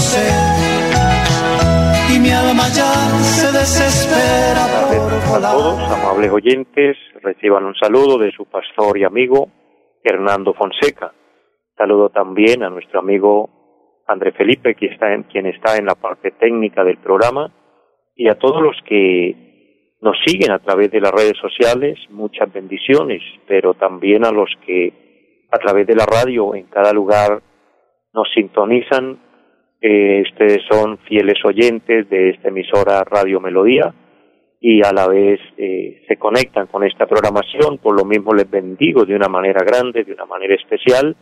sé y mi alma ya se desespera a todos, amables oyentes, reciban un saludo de su pastor y amigo Hernando Fonseca. Saludo también a nuestro amigo André Felipe, quien está en, quien está en la parte técnica del programa, y a todos los que nos siguen a través de las redes sociales, muchas bendiciones, pero también a los que a través de la radio en cada lugar nos sintonizan eh, ustedes son fieles oyentes de esta emisora Radio Melodía y a la vez eh, se conectan con esta programación. Por lo mismo les bendigo de una manera grande, de una manera especial,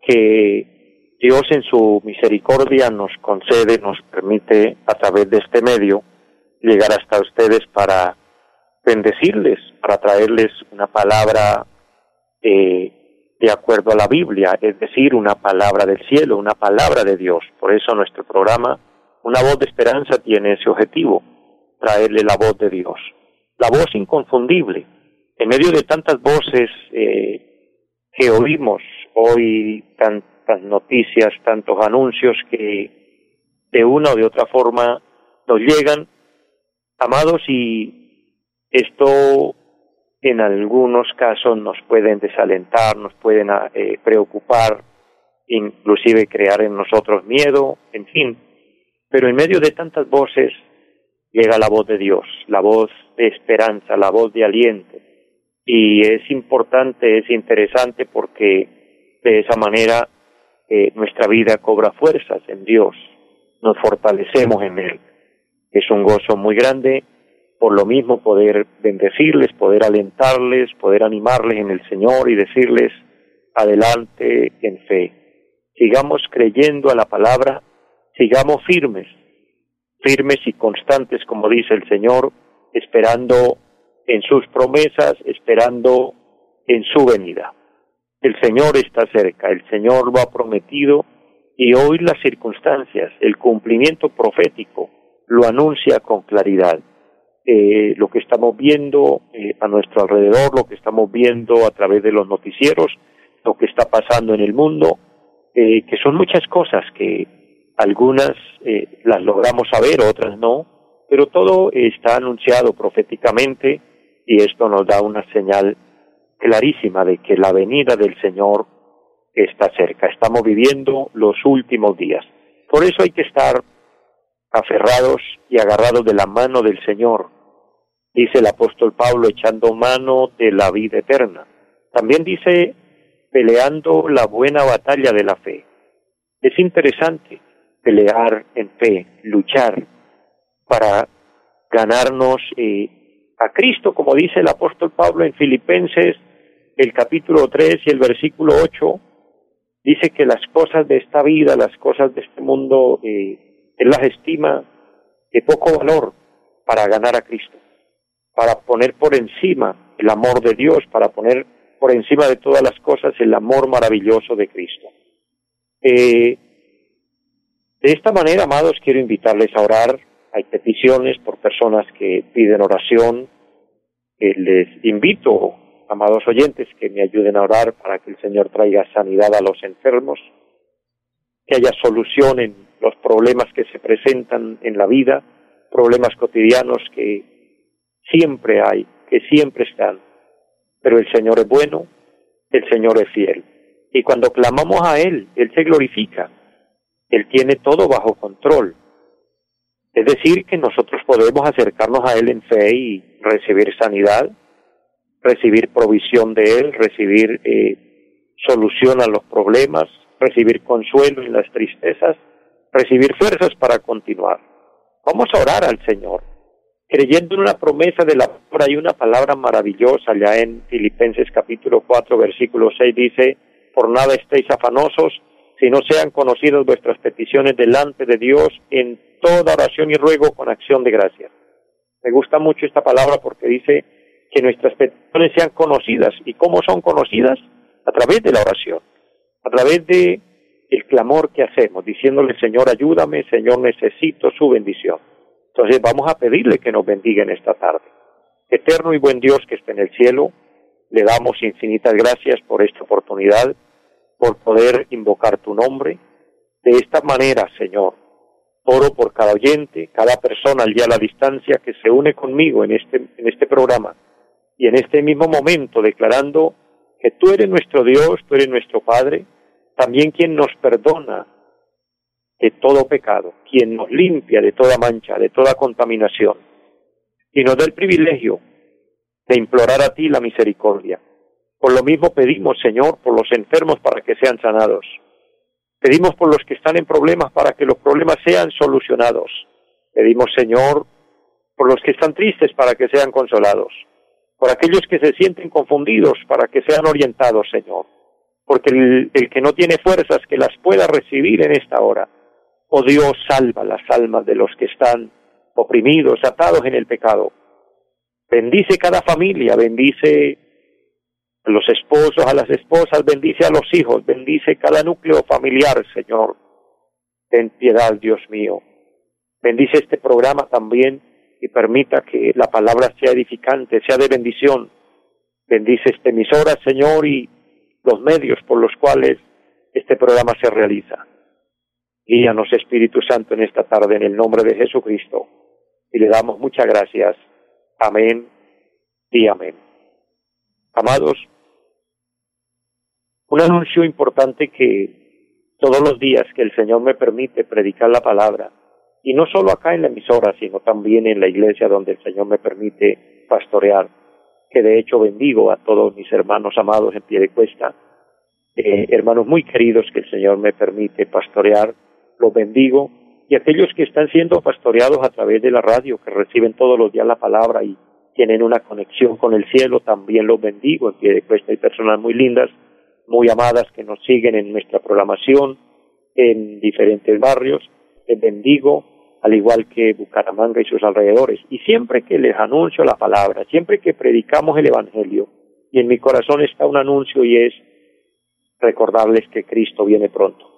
que Dios en su misericordia nos concede, nos permite a través de este medio llegar hasta ustedes para bendecirles, para traerles una palabra eh, de acuerdo a la Biblia, es decir, una palabra del cielo, una palabra de Dios. Por eso nuestro programa, Una voz de esperanza, tiene ese objetivo, traerle la voz de Dios. La voz inconfundible. En medio de tantas voces eh, que oímos hoy, tantas noticias, tantos anuncios que de una o de otra forma nos llegan, amados, y esto en algunos casos nos pueden desalentar, nos pueden ah, eh, preocupar, inclusive crear en nosotros miedo, en fin. Pero en medio de tantas voces llega la voz de Dios, la voz de esperanza, la voz de aliento. Y es importante, es interesante porque de esa manera eh, nuestra vida cobra fuerzas en Dios, nos fortalecemos en Él. Es un gozo muy grande por lo mismo poder bendecirles, poder alentarles, poder animarles en el Señor y decirles adelante en fe. Sigamos creyendo a la palabra, sigamos firmes, firmes y constantes, como dice el Señor, esperando en sus promesas, esperando en su venida. El Señor está cerca, el Señor lo ha prometido y hoy las circunstancias, el cumplimiento profético lo anuncia con claridad eh, lo que estamos viendo eh, a nuestro alrededor, lo que estamos viendo a través de los noticieros, lo que está pasando en el mundo, eh, que son muchas cosas que algunas eh, las logramos saber, otras no, pero todo está anunciado proféticamente y esto nos da una señal clarísima de que la venida del Señor está cerca. Estamos viviendo los últimos días. Por eso hay que estar aferrados y agarrados de la mano del Señor, dice el apóstol Pablo, echando mano de la vida eterna. También dice, peleando la buena batalla de la fe. Es interesante pelear en fe, luchar para ganarnos eh, a Cristo, como dice el apóstol Pablo en Filipenses, el capítulo 3 y el versículo 8, dice que las cosas de esta vida, las cosas de este mundo, eh, él las estima de poco valor para ganar a Cristo para poner por encima el amor de Dios, para poner por encima de todas las cosas el amor maravilloso de Cristo. Eh, de esta manera, amados, quiero invitarles a orar. Hay peticiones por personas que piden oración. les invito, amados oyentes, que me ayuden a orar para que el Señor traiga sanidad a los enfermos, que haya solución en los problemas que se presentan en la vida, problemas cotidianos que siempre hay, que siempre están. Pero el Señor es bueno, el Señor es fiel. Y cuando clamamos a Él, Él se glorifica. Él tiene todo bajo control. Es decir, que nosotros podemos acercarnos a Él en fe y recibir sanidad, recibir provisión de Él, recibir eh, solución a los problemas, recibir consuelo en las tristezas, recibir fuerzas para continuar. Vamos a orar al Señor creyendo en una promesa de la palabra hay una palabra maravillosa allá en Filipenses capítulo 4 versículo 6 dice, por nada estéis afanosos, si no sean conocidas vuestras peticiones delante de Dios en toda oración y ruego con acción de gracias. Me gusta mucho esta palabra porque dice que nuestras peticiones sean conocidas. ¿Y cómo son conocidas? A través de la oración, a través de el clamor que hacemos, diciéndole, Señor, ayúdame, Señor, necesito su bendición. Entonces vamos a pedirle que nos bendiga en esta tarde. Eterno y buen Dios que esté en el cielo, le damos infinitas gracias por esta oportunidad, por poder invocar tu nombre. De esta manera, Señor, oro por cada oyente, cada persona al día a la distancia que se une conmigo en este, en este programa y en este mismo momento declarando que tú eres nuestro Dios, tú eres nuestro Padre, también quien nos perdona de todo pecado, quien nos limpia de toda mancha, de toda contaminación, y nos da el privilegio de implorar a ti la misericordia. Por lo mismo pedimos, Señor, por los enfermos para que sean sanados. Pedimos por los que están en problemas para que los problemas sean solucionados. Pedimos, Señor, por los que están tristes para que sean consolados. Por aquellos que se sienten confundidos para que sean orientados, Señor porque el, que no tiene fuerzas que las pueda recibir en esta hora. Oh Dios, salva las almas de los que están oprimidos, atados en el pecado. Bendice cada familia, bendice a los esposos, a las esposas, bendice a los hijos, bendice cada núcleo familiar, Señor. Ten piedad, Dios mío. Bendice este programa también y permita que la palabra sea edificante, sea de bendición. Bendice esta emisora, Señor, y los medios por los cuales este programa se realiza. Guíanos, Espíritu Santo, en esta tarde, en el nombre de Jesucristo, y le damos muchas gracias. Amén y amén. Amados, un anuncio importante que todos los días que el Señor me permite predicar la palabra, y no solo acá en la emisora, sino también en la iglesia donde el Señor me permite pastorear, que de hecho bendigo a todos mis hermanos amados en pie de cuesta, eh, hermanos muy queridos que el Señor me permite pastorear, los bendigo, y aquellos que están siendo pastoreados a través de la radio, que reciben todos los días la palabra y tienen una conexión con el cielo, también los bendigo en pie de cuesta. Hay personas muy lindas, muy amadas que nos siguen en nuestra programación en diferentes barrios. Les bendigo al igual que Bucaramanga y sus alrededores. Y siempre que les anuncio la palabra, siempre que predicamos el Evangelio, y en mi corazón está un anuncio y es recordarles que Cristo viene pronto.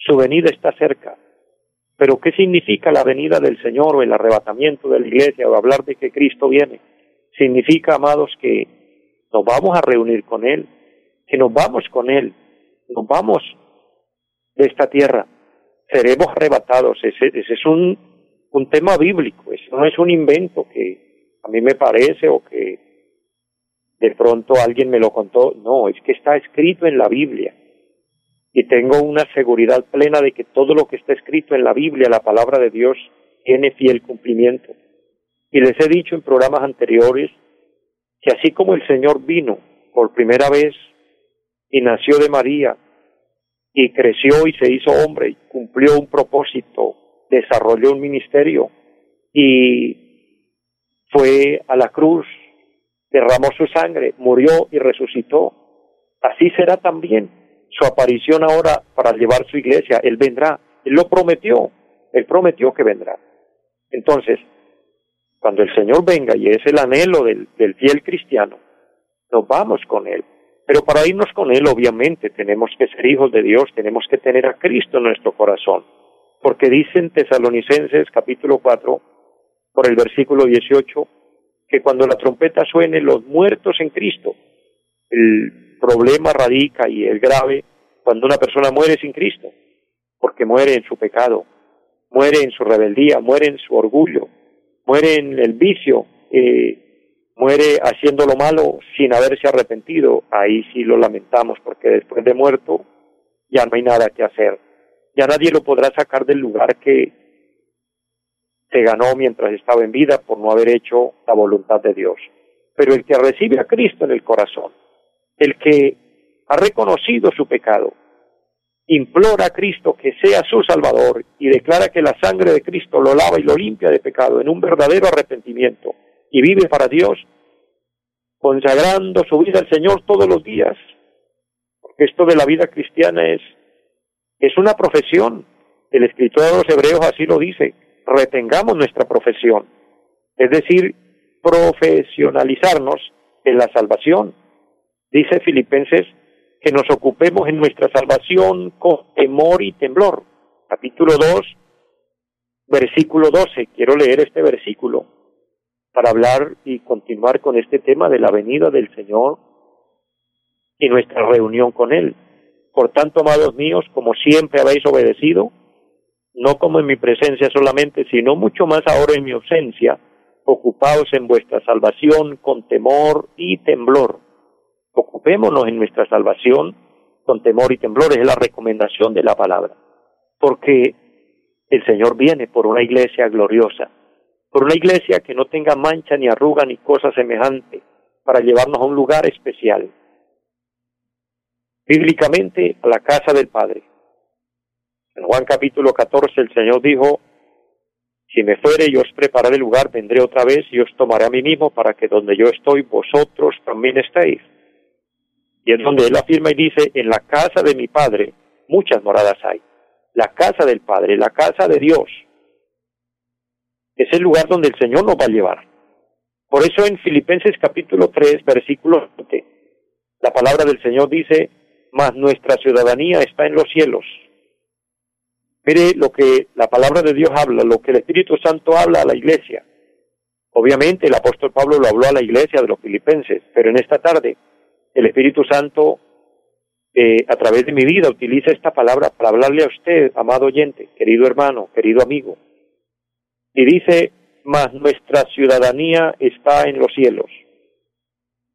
Su venida está cerca. Pero ¿qué significa la venida del Señor o el arrebatamiento de la iglesia o hablar de que Cristo viene? Significa, amados, que nos vamos a reunir con Él, que nos vamos con Él, nos vamos de esta tierra seremos arrebatados. Ese, ese es un, un tema bíblico, no es un invento que a mí me parece o que de pronto alguien me lo contó. No, es que está escrito en la Biblia. Y tengo una seguridad plena de que todo lo que está escrito en la Biblia, la palabra de Dios, tiene fiel cumplimiento. Y les he dicho en programas anteriores que así como el Señor vino por primera vez y nació de María y creció y se hizo hombre, y cumplió un propósito, desarrolló un ministerio y fue a la cruz, derramó su sangre, murió y resucitó. Así será también su aparición ahora para llevar su iglesia. Él vendrá, él lo prometió, él prometió que vendrá. Entonces, cuando el Señor venga, y es el anhelo del, fiel cristiano, nos vamos con él pero para irnos con Él, obviamente, tenemos que ser hijos de Dios, tenemos que tener a Cristo en nuestro corazón. Porque dicen Tesalonicenses capítulo 4, por el versículo 18, que cuando la trompeta suene, los muertos en Cristo, el problema radica y es grave cuando una persona muere sin Cristo, porque muere en su pecado, muere en su rebeldía, muere en su orgullo, muere en el vicio, eh, muere haciendo lo malo sin haberse arrepentido, ahí sí lo lamentamos porque después de muerto ya no hay nada que hacer. Ya nadie lo podrá sacar del lugar que se ganó mientras estaba en vida por no haber hecho la voluntad de Dios. Pero el que recibe a Cristo en el corazón, el que ha reconocido su pecado, implora a Cristo que sea su Salvador y declara que la sangre de Cristo lo lava y lo limpia de pecado en un verdadero arrepentimiento, y vive para Dios, consagrando su vida al Señor todos los días. Porque esto de la vida cristiana es Es una profesión. El escritor de los Hebreos así lo dice. Retengamos nuestra profesión. Es decir, profesionalizarnos en la salvación. Dice Filipenses que nos ocupemos en nuestra salvación con temor y temblor. Capítulo 2, versículo 12. Quiero leer este versículo para hablar y continuar con este tema de la venida del Señor y nuestra reunión con Él. Por tanto, amados míos, como siempre habéis obedecido, no como en mi presencia solamente, sino mucho más ahora en mi ausencia, ocupaos en vuestra salvación con temor y temblor. Ocupémonos en nuestra salvación con temor y temblor, es la recomendación de la palabra. Porque el Señor viene por una iglesia gloriosa, por una iglesia que no tenga mancha ni arruga ni cosa semejante, para llevarnos a un lugar especial. Bíblicamente, a la casa del Padre. En Juan capítulo 14 el Señor dijo, si me fuere y os prepararé el lugar, vendré otra vez y os tomaré a mí mismo para que donde yo estoy, vosotros también estéis. Y es donde él afirma y dice, en la casa de mi Padre muchas moradas hay. La casa del Padre, la casa de Dios. Es el lugar donde el Señor nos va a llevar. Por eso en Filipenses capítulo 3, versículo 20, la palabra del Señor dice, mas nuestra ciudadanía está en los cielos. Mire lo que la palabra de Dios habla, lo que el Espíritu Santo habla a la iglesia. Obviamente el apóstol Pablo lo habló a la iglesia de los filipenses, pero en esta tarde el Espíritu Santo eh, a través de mi vida utiliza esta palabra para hablarle a usted, amado oyente, querido hermano, querido amigo. Y dice, mas nuestra ciudadanía está en los cielos.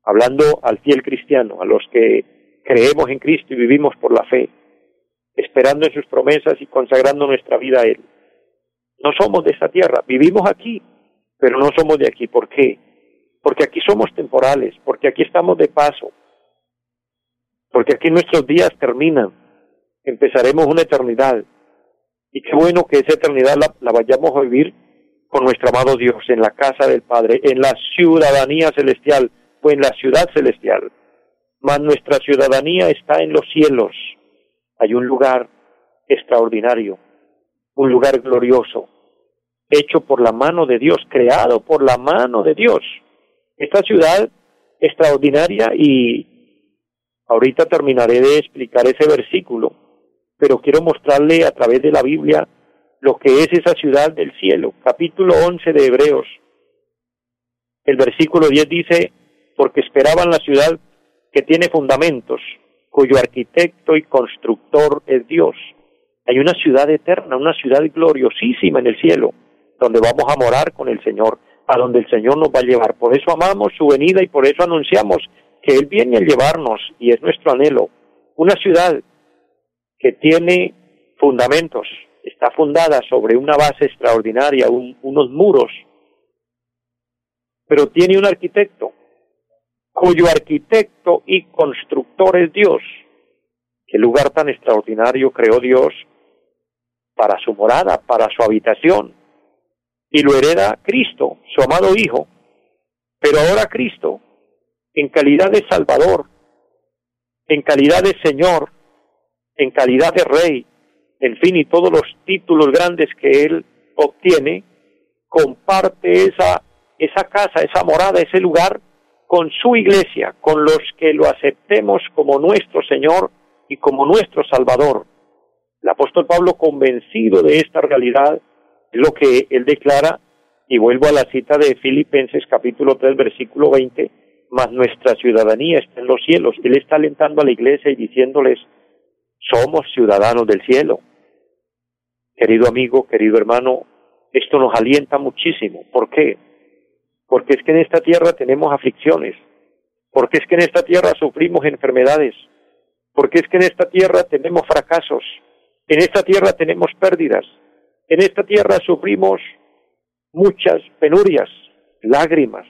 Hablando al fiel cristiano, a los que creemos en Cristo y vivimos por la fe, esperando en sus promesas y consagrando nuestra vida a Él. No somos de esta tierra, vivimos aquí, pero no somos de aquí. ¿Por qué? Porque aquí somos temporales, porque aquí estamos de paso, porque aquí nuestros días terminan, empezaremos una eternidad. Y qué bueno que esa eternidad la, vayamos a vivir con nuestro amado Dios, en la casa del Padre, en la ciudadanía celestial o en la ciudad celestial. Mas nuestra ciudadanía está en los cielos. Hay un lugar extraordinario, un lugar glorioso, hecho por la mano de Dios, creado por la mano de Dios. Esta ciudad extraordinaria y Ahorita terminaré de explicar ese versículo, pero quiero mostrarle a través de la Biblia lo que es esa ciudad del cielo. Capítulo 11 de Hebreos. El versículo 10 dice, porque esperaban la ciudad que tiene fundamentos, cuyo arquitecto y constructor es Dios. Hay una ciudad eterna, una ciudad gloriosísima en el cielo, donde vamos a morar con el Señor, a donde el Señor nos va a llevar. Por eso amamos su venida y por eso anunciamos que Él viene a llevarnos, y es nuestro anhelo, una ciudad que tiene fundamentos, está fundada sobre una base extraordinaria, unos muros, pero tiene un arquitecto, cuyo arquitecto y constructor es Dios. Qué lugar tan extraordinario creó Dios para su morada, para su habitación, y lo hereda Cristo, su amado Hijo. Pero ahora Cristo en calidad de Salvador, en calidad de Señor, en calidad de Rey, en fin, y todos los títulos grandes que Él obtiene, comparte esa, esa casa, esa morada, ese lugar con su iglesia, con los que lo aceptemos como nuestro Señor y como nuestro Salvador. El apóstol Pablo, convencido de esta realidad, es lo que él declara, y vuelvo a la cita de Filipenses capítulo 3, versículo 20, mas nuestra ciudadanía está en los cielos. Él está alentando a la iglesia y diciéndoles, somos ciudadanos del cielo. Querido amigo, querido hermano, esto nos alienta muchísimo. ¿Por qué? Porque es que en esta tierra tenemos aflicciones, porque es que en esta tierra sufrimos enfermedades, porque es que en esta tierra tenemos fracasos, en esta tierra tenemos pérdidas, en esta tierra sufrimos muchas penurias, lágrimas,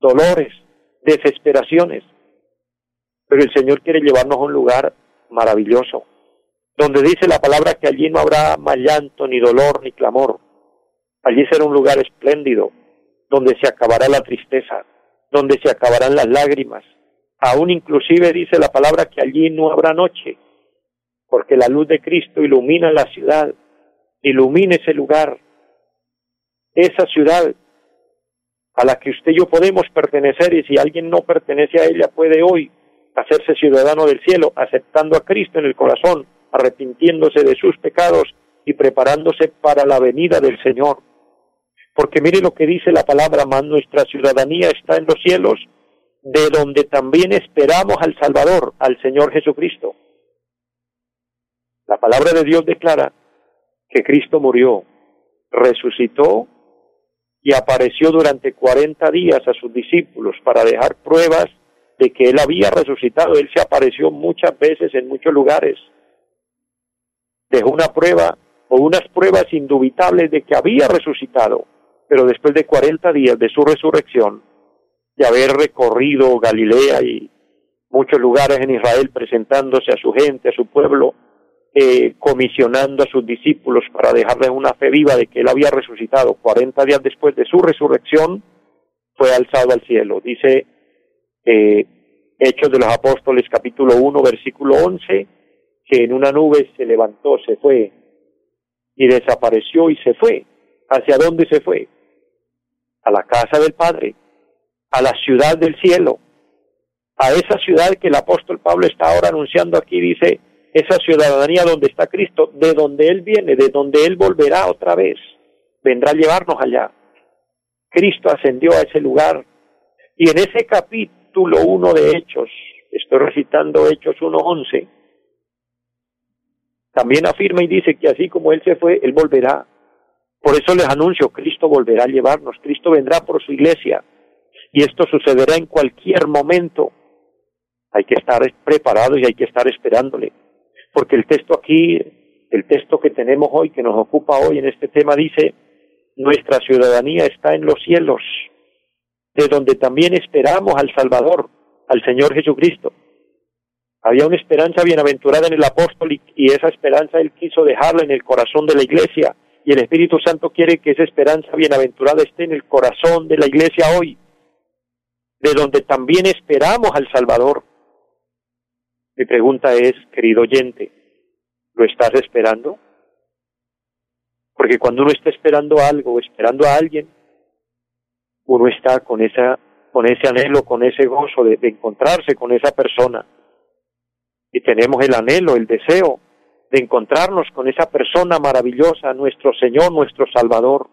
dolores, desesperaciones. Pero el Señor quiere llevarnos a un lugar maravilloso, donde dice la palabra que allí no habrá más llanto, ni dolor, ni clamor. Allí será un lugar espléndido, donde se acabará la tristeza, donde se acabarán las lágrimas. Aún inclusive dice la palabra que allí no habrá noche, porque la luz de Cristo ilumina la ciudad, ilumina ese lugar, esa ciudad a la que usted y yo podemos pertenecer y si alguien no pertenece a ella puede hoy hacerse ciudadano del cielo, aceptando a Cristo en el corazón, arrepintiéndose de sus pecados y preparándose para la venida del Señor. Porque mire lo que dice la palabra, más nuestra ciudadanía está en los cielos, de donde también esperamos al Salvador, al Señor Jesucristo. La palabra de Dios declara que Cristo murió, resucitó y apareció durante cuarenta días a sus discípulos para dejar pruebas de que Él había resucitado. Él se apareció muchas veces en muchos lugares. Dejó una prueba o unas pruebas indubitables de que había resucitado, pero después de cuarenta días de su resurrección, de haber recorrido Galilea y muchos lugares en Israel presentándose a su gente, a su pueblo, eh, comisionando a sus discípulos para dejarles una fe viva de que él había resucitado 40 días después de su resurrección, fue alzado al cielo. Dice eh, Hechos de los Apóstoles capítulo 1 versículo 11, que en una nube se levantó, se fue y desapareció y se fue. ¿Hacia dónde se fue? A la casa del Padre, a la ciudad del cielo, a esa ciudad que el apóstol Pablo está ahora anunciando aquí, dice, esa ciudadanía donde está Cristo, de donde Él viene, de donde Él volverá otra vez, vendrá a llevarnos allá. Cristo ascendió a ese lugar y en ese capítulo 1 de Hechos, estoy recitando Hechos 1.11, también afirma y dice que así como Él se fue, Él volverá. Por eso les anuncio, Cristo volverá a llevarnos, Cristo vendrá por su iglesia y esto sucederá en cualquier momento. Hay que estar preparados y hay que estar esperándole porque el texto aquí, el texto que tenemos hoy, que nos ocupa hoy en este tema, dice, nuestra ciudadanía está en los cielos, de donde también esperamos al Salvador, al Señor Jesucristo. Había una esperanza bienaventurada en el apóstol y, esa esperanza él quiso dejarla en el corazón de la iglesia y el Espíritu Santo quiere que esa esperanza bienaventurada esté en el corazón de la iglesia hoy, de donde también esperamos al Salvador. Mi pregunta es, querido oyente, ¿lo estás esperando? Porque cuando uno está esperando algo, esperando a alguien, uno está con esa, con ese anhelo, con ese gozo de, de encontrarse con esa persona. Y tenemos el anhelo, el deseo de encontrarnos con esa persona maravillosa, nuestro Señor, nuestro Salvador.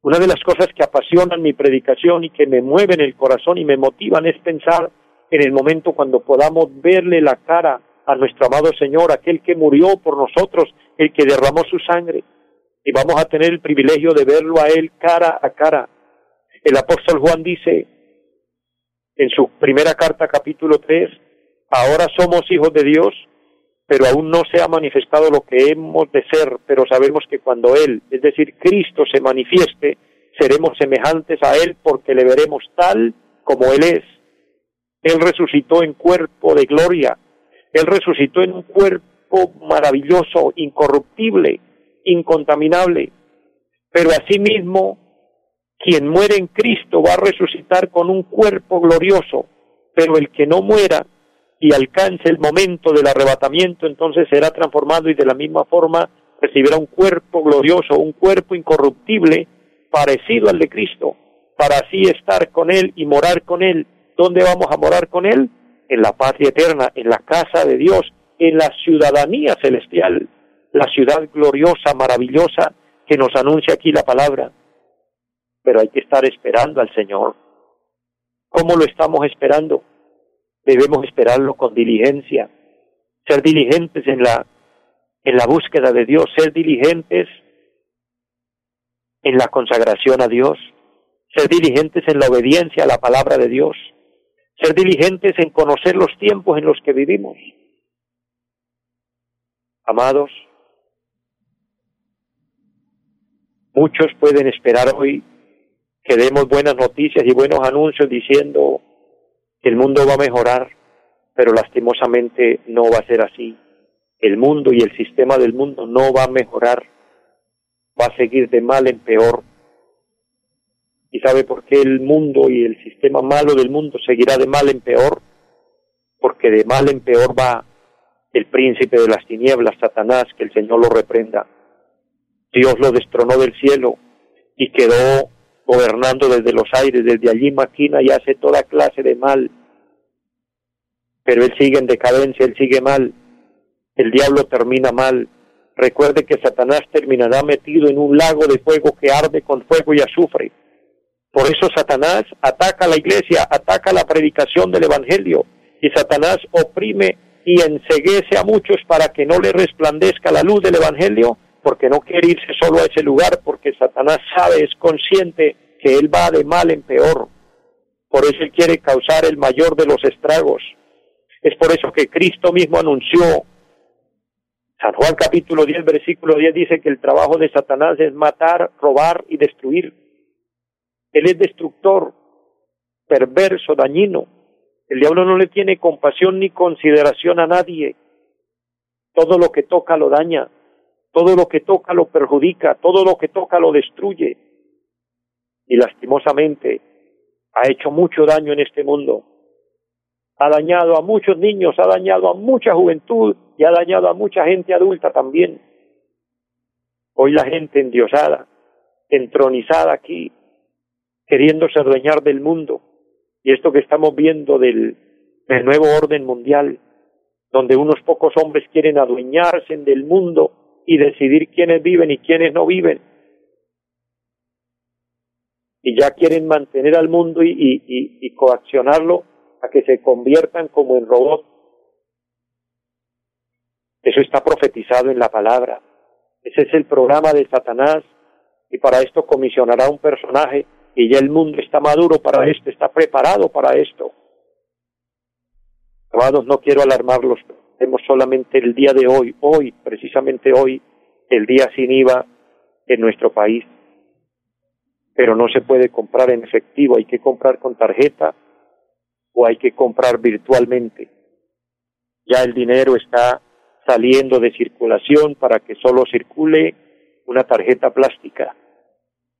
Una de las cosas que apasionan mi predicación y que me mueven el corazón y me motivan es pensar en el momento cuando podamos verle la cara a nuestro amado Señor, aquel que murió por nosotros, el que derramó su sangre, y vamos a tener el privilegio de verlo a Él cara a cara. El apóstol Juan dice en su primera carta capítulo 3, ahora somos hijos de Dios, pero aún no se ha manifestado lo que hemos de ser, pero sabemos que cuando Él, es decir, Cristo, se manifieste, seremos semejantes a Él porque le veremos tal como Él es. Él resucitó en cuerpo de gloria. Él resucitó en un cuerpo maravilloso, incorruptible, incontaminable. Pero asimismo, quien muere en Cristo va a resucitar con un cuerpo glorioso. Pero el que no muera y alcance el momento del arrebatamiento, entonces será transformado y de la misma forma recibirá un cuerpo glorioso, un cuerpo incorruptible, parecido al de Cristo, para así estar con Él y morar con Él ¿Dónde vamos a morar con Él? En la patria eterna, en la casa de Dios, en la ciudadanía celestial, la ciudad gloriosa, maravillosa que nos anuncia aquí la palabra. Pero hay que estar esperando al Señor. ¿Cómo lo estamos esperando? Debemos esperarlo con diligencia, ser diligentes en la, en la búsqueda de Dios, ser diligentes en la consagración a Dios, ser diligentes en la obediencia a la palabra de Dios, ser diligentes en conocer los tiempos en los que vivimos. Amados, muchos pueden esperar hoy que demos buenas noticias y buenos anuncios diciendo que el mundo va a mejorar, pero lastimosamente no va a ser así. El mundo y el sistema del mundo no va a mejorar, va a seguir de mal en peor ¿Y sabe por qué el mundo y el sistema malo del mundo seguirá de mal en peor? Porque de mal en peor va el príncipe de las tinieblas, Satanás, que el Señor lo reprenda. Dios lo destronó del cielo y quedó gobernando desde los aires, desde allí maquina y hace toda clase de mal. Pero él sigue en decadencia, él sigue mal. El diablo termina mal. Recuerde que Satanás terminará metido en un lago de fuego que arde con fuego y azufre. Por eso Satanás ataca a la iglesia, ataca la predicación del Evangelio y Satanás oprime y enseguece a muchos para que no le resplandezca la luz del Evangelio porque no quiere irse solo a ese lugar, porque Satanás sabe, es consciente que él va de mal en peor. Por eso él quiere causar el mayor de los estragos. Es por eso que Cristo mismo anunció, San Juan capítulo 10, versículo 10 dice que el trabajo de Satanás es matar, robar y destruir. Él es destructor, perverso, dañino. El diablo no le tiene compasión ni consideración a nadie. Todo lo que toca lo daña. Todo lo que toca lo perjudica, todo lo que toca lo destruye. Y lastimosamente ha hecho mucho daño en este mundo. Ha dañado a muchos niños, ha dañado a mucha juventud y ha dañado a mucha gente adulta también. Hoy la gente endiosada, entronizada aquí, queriéndose adueñar del mundo. Y esto que estamos viendo del, nuevo orden mundial, donde unos pocos hombres quieren adueñarse del mundo y decidir quiénes viven y quiénes no viven. Y ya quieren mantener al mundo y, y, y, coaccionarlo a que se conviertan como en robots. Eso está profetizado en la palabra. Ese es el programa de Satanás y para esto comisionará un personaje y ya el mundo está maduro para esto, está preparado para esto. Amados, no quiero alarmarlos, Vemos solamente el día de hoy, hoy, precisamente hoy, el día sin IVA en nuestro país. Pero no se puede comprar en efectivo, hay que comprar con tarjeta o hay que comprar virtualmente. Ya el dinero está saliendo de circulación para que solo circule una tarjeta plástica.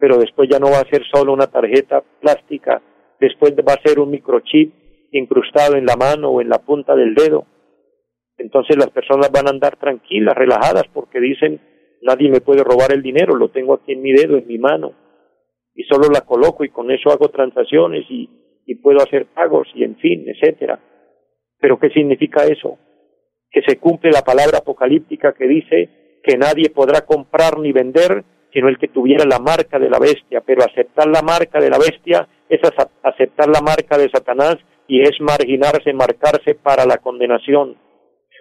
Pero después ya no va a ser solo una tarjeta plástica, después va a ser un microchip incrustado en la mano o en la punta del dedo entonces las personas van a andar tranquilas, relajadas, porque dicen, nadie me puede robar el dinero, lo tengo aquí en mi dedo, en mi mano, y solo la coloco y con eso hago transacciones y, y puedo hacer pagos y en fin, etcétera. Pero ¿qué significa eso? Que se cumple la palabra apocalíptica que dice que nadie podrá comprar ni vender sino el que tuviera la marca de la bestia, pero aceptar la marca de la bestia es aceptar la marca de Satanás y es marginarse, marcarse para la condenación.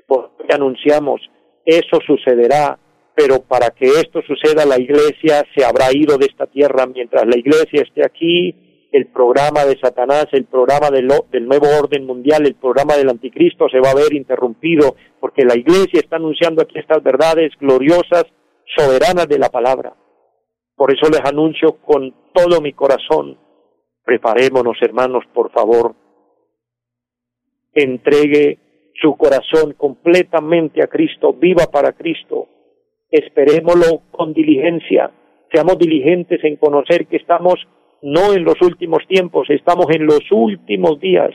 Porque anunciamos, eso sucederá, pero para que esto suceda la iglesia se habrá ido de esta tierra. Mientras la iglesia esté aquí, el programa de Satanás, el programa del, del nuevo orden mundial, el programa del anticristo se va a ver interrumpido porque la iglesia está anunciando aquí estas verdades gloriosas, soberanas de la palabra. Por eso les anuncio con todo mi corazón, preparémonos hermanos, por favor, entregue su corazón completamente a Cristo, viva para Cristo. Esperémoslo con diligencia, seamos diligentes en conocer que estamos no en los últimos tiempos, estamos en los últimos días.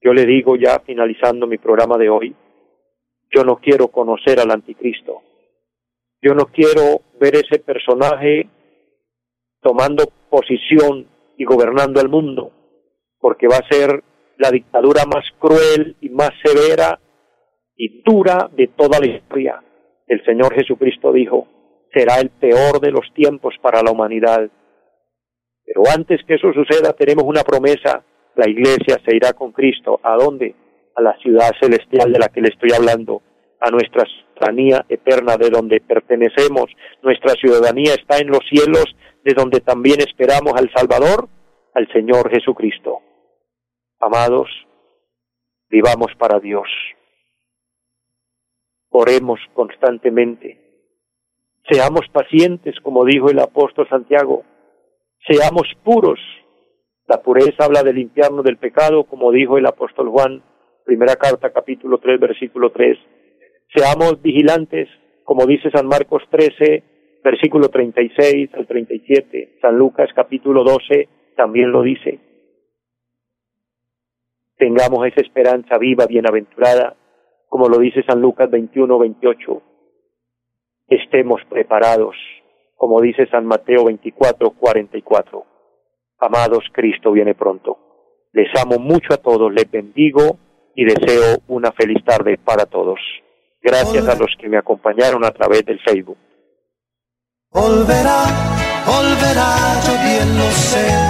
Yo le digo ya finalizando mi programa de hoy, yo no quiero conocer al anticristo. Yo no quiero ver ese personaje tomando posición y gobernando el mundo, porque va a ser la dictadura más cruel y más severa y dura de toda la historia. El Señor Jesucristo dijo, será el peor de los tiempos para la humanidad. Pero antes que eso suceda, tenemos una promesa. La iglesia se irá con Cristo. ¿A dónde? A la ciudad celestial de la que le estoy hablando, a nuestra eterna de donde pertenecemos. Nuestra ciudadanía está en los cielos, de donde también esperamos al Salvador, al Señor Jesucristo. Amados, vivamos para Dios. Oremos constantemente. Seamos pacientes, como dijo el apóstol Santiago. Seamos puros. La pureza habla de limpiarnos del pecado, como dijo el apóstol Juan, primera carta, capítulo 3, versículo 3. Seamos vigilantes, como dice San Marcos 13, versículo 36 al 37. San Lucas, capítulo 12, también lo dice tengamos esa esperanza viva, bienaventurada, como lo dice San Lucas 21, 28. Estemos preparados, como dice San Mateo 24, 44. Amados, Cristo viene pronto. Les amo mucho a todos, les bendigo y deseo una feliz tarde para todos. Gracias a los que me acompañaron a través del Facebook.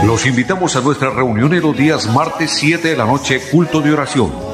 Los invitamos a nuestra reunión en los días martes 7 de la noche, culto de oración